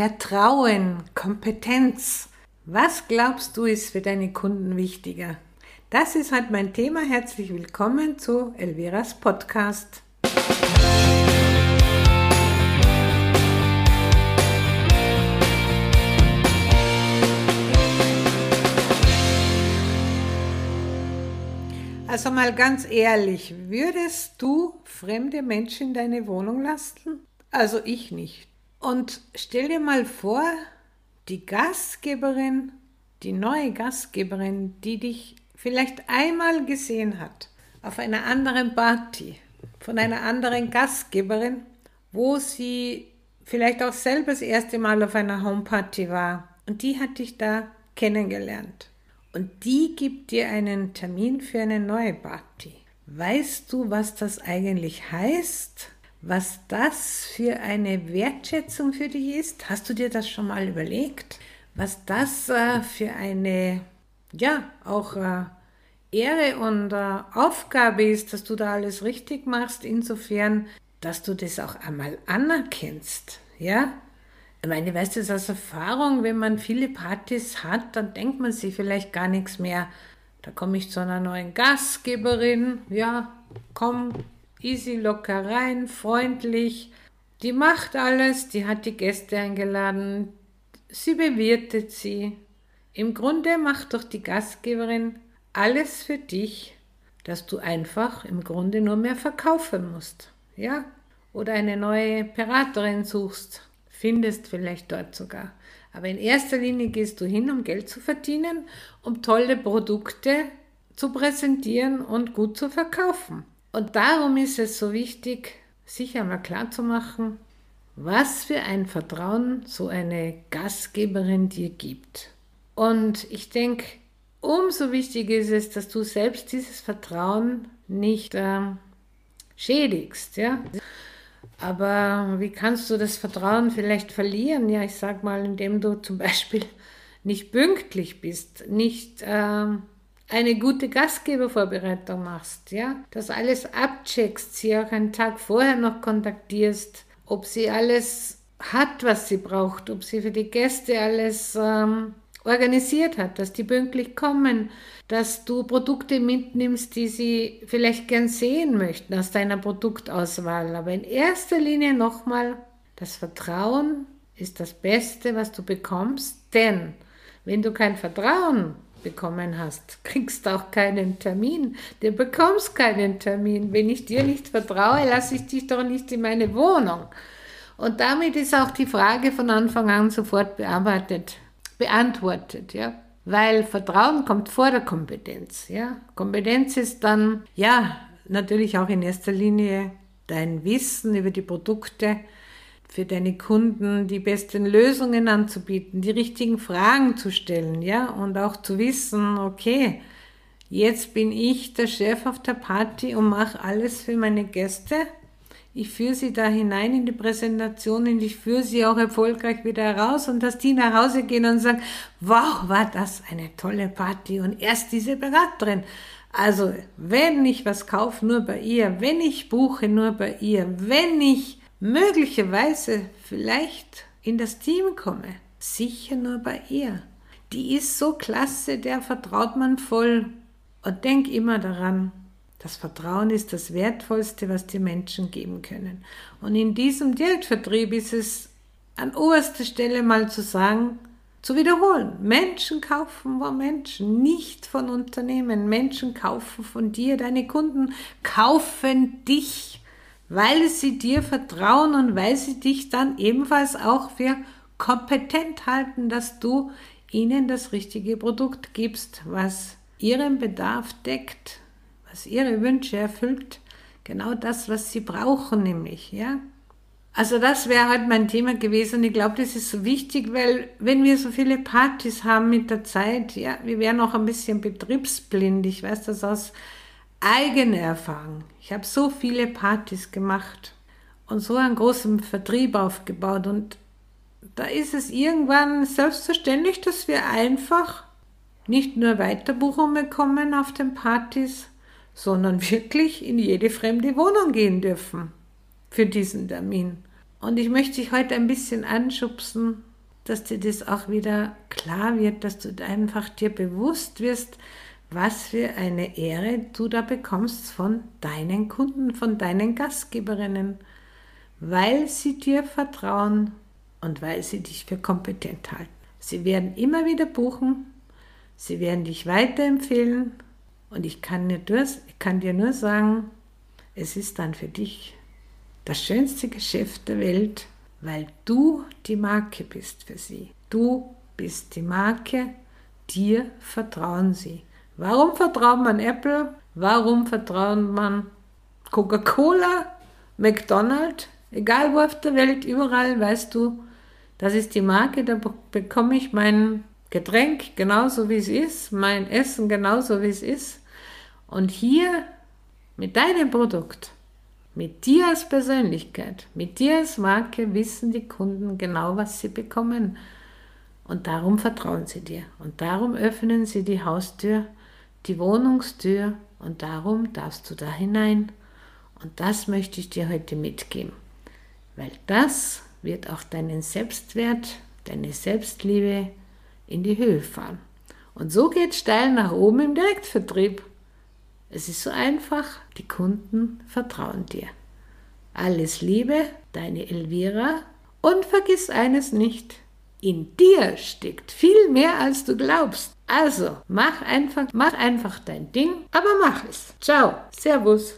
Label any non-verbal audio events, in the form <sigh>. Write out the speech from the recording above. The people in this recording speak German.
Vertrauen, Kompetenz. Was glaubst du ist für deine Kunden wichtiger? Das ist halt mein Thema. Herzlich willkommen zu Elviras Podcast. Also mal ganz ehrlich, würdest du fremde Menschen in deine Wohnung lassen? Also ich nicht. Und stell dir mal vor, die Gastgeberin, die neue Gastgeberin, die dich vielleicht einmal gesehen hat, auf einer anderen Party, von einer anderen Gastgeberin, wo sie vielleicht auch selber das erste Mal auf einer Homeparty war. Und die hat dich da kennengelernt. Und die gibt dir einen Termin für eine neue Party. Weißt du, was das eigentlich heißt? Was das für eine Wertschätzung für dich ist? Hast du dir das schon mal überlegt? Was das äh, für eine, ja, auch äh, Ehre und äh, Aufgabe ist, dass du da alles richtig machst, insofern, dass du das auch einmal anerkennst, ja? Ich meine, weißt du, aus Erfahrung, wenn man viele Partys hat, dann denkt man sich vielleicht gar nichts mehr. Da komme ich zu einer neuen Gastgeberin, ja, komm, easy, locker rein, freundlich. Die macht alles, die hat die Gäste eingeladen, sie bewirtet sie. Im Grunde macht doch die Gastgeberin alles für dich, dass du einfach im Grunde nur mehr verkaufen musst, ja? Oder eine neue Beraterin suchst findest vielleicht dort sogar. Aber in erster Linie gehst du hin, um Geld zu verdienen, um tolle Produkte zu präsentieren und gut zu verkaufen. Und darum ist es so wichtig, sich einmal klar zu machen, was für ein Vertrauen so eine Gastgeberin dir gibt. Und ich denke, umso wichtiger ist es, dass du selbst dieses Vertrauen nicht äh, schädigst. Ja? Aber wie kannst du das Vertrauen vielleicht verlieren? Ja, ich sag mal, indem du zum Beispiel nicht pünktlich bist, nicht äh, eine gute Gastgebervorbereitung machst, ja, das alles abcheckst, sie auch einen Tag vorher noch kontaktierst, ob sie alles hat, was sie braucht, ob sie für die Gäste alles ähm, organisiert hat, dass die pünktlich kommen, dass du Produkte mitnimmst, die sie vielleicht gern sehen möchten aus deiner Produktauswahl. Aber in erster Linie nochmal, das Vertrauen ist das Beste, was du bekommst, denn wenn du kein Vertrauen bekommen hast, <laughs> kriegst auch keinen Termin. Du bekommst keinen Termin. Wenn ich dir nicht vertraue, lasse ich dich doch nicht in meine Wohnung. Und damit ist auch die Frage von Anfang an sofort bearbeitet beantwortet, ja. Weil Vertrauen kommt vor der Kompetenz, ja. Kompetenz ist dann, ja, natürlich auch in erster Linie dein Wissen über die Produkte, für deine Kunden die besten Lösungen anzubieten, die richtigen Fragen zu stellen, ja, und auch zu wissen, okay, jetzt bin ich der Chef auf der Party und mache alles für meine Gäste. Ich führe sie da hinein in die Präsentation und ich führe sie auch erfolgreich wieder heraus und dass die nach Hause gehen und sagen, wow, war das eine tolle Party. Und erst diese Beraterin. Also, wenn ich was kaufe, nur bei ihr, wenn ich buche, nur bei ihr, wenn ich möglicherweise vielleicht in das Team komme, sicher nur bei ihr. Die ist so klasse, der vertraut man voll. Und denk immer daran, das Vertrauen ist das Wertvollste, was die Menschen geben können. Und in diesem Direktvertrieb ist es an oberster Stelle mal zu sagen, zu wiederholen. Menschen kaufen von Menschen, nicht von Unternehmen. Menschen kaufen von dir. Deine Kunden kaufen dich, weil sie dir vertrauen und weil sie dich dann ebenfalls auch für kompetent halten, dass du ihnen das richtige Produkt gibst, was ihren Bedarf deckt was ihre Wünsche erfüllt, genau das, was sie brauchen, nämlich, ja. Also das wäre halt mein Thema gewesen ich glaube, das ist so wichtig, weil wenn wir so viele Partys haben mit der Zeit, ja, wir wären auch ein bisschen betriebsblind. Ich weiß das aus eigener Erfahrung. Ich habe so viele Partys gemacht und so einen großen Vertrieb aufgebaut und da ist es irgendwann selbstverständlich, dass wir einfach nicht nur Weiterbuchungen bekommen auf den Partys, sondern <laughs> wirklich in jede fremde Wohnung gehen dürfen für diesen Termin. Und ich möchte dich heute ein bisschen anschubsen, dass dir das auch wieder klar wird, dass du einfach dir bewusst wirst, was für eine Ehre du da bekommst von deinen Kunden, von deinen Gastgeberinnen, weil sie dir vertrauen und weil sie dich für kompetent halten. Sie werden immer wieder buchen, sie werden dich weiterempfehlen und ich kann dir, ich kann dir nur sagen, es ist dann für dich das schönste Geschäft der Welt, weil du die Marke bist für sie. Du bist die Marke, dir vertrauen sie. Warum vertraut man Apple? Warum vertraut man Coca-Cola, McDonald's? Egal wo auf der Welt, überall weißt du, das ist die Marke, da bekomme ich mein Getränk genauso wie es ist, mein Essen genauso wie es ist. Und hier mit deinem Produkt, mit dir als Persönlichkeit, mit dir als Marke wissen die Kunden genau, was sie bekommen. Und darum vertrauen sie dir. Und darum öffnen sie die Haustür die Wohnungstür und darum darfst du da hinein. Und das möchte ich dir heute mitgeben, weil das wird auch deinen Selbstwert, deine Selbstliebe in die Höhe fahren. Und so geht steil nach oben im Direktvertrieb. Es ist so einfach, die Kunden vertrauen dir. Alles Liebe, deine Elvira und vergiss eines nicht, in dir steckt viel mehr, als du glaubst. Also, mach einfach, mach einfach dein Ding, aber mach es. Ciao, Servus.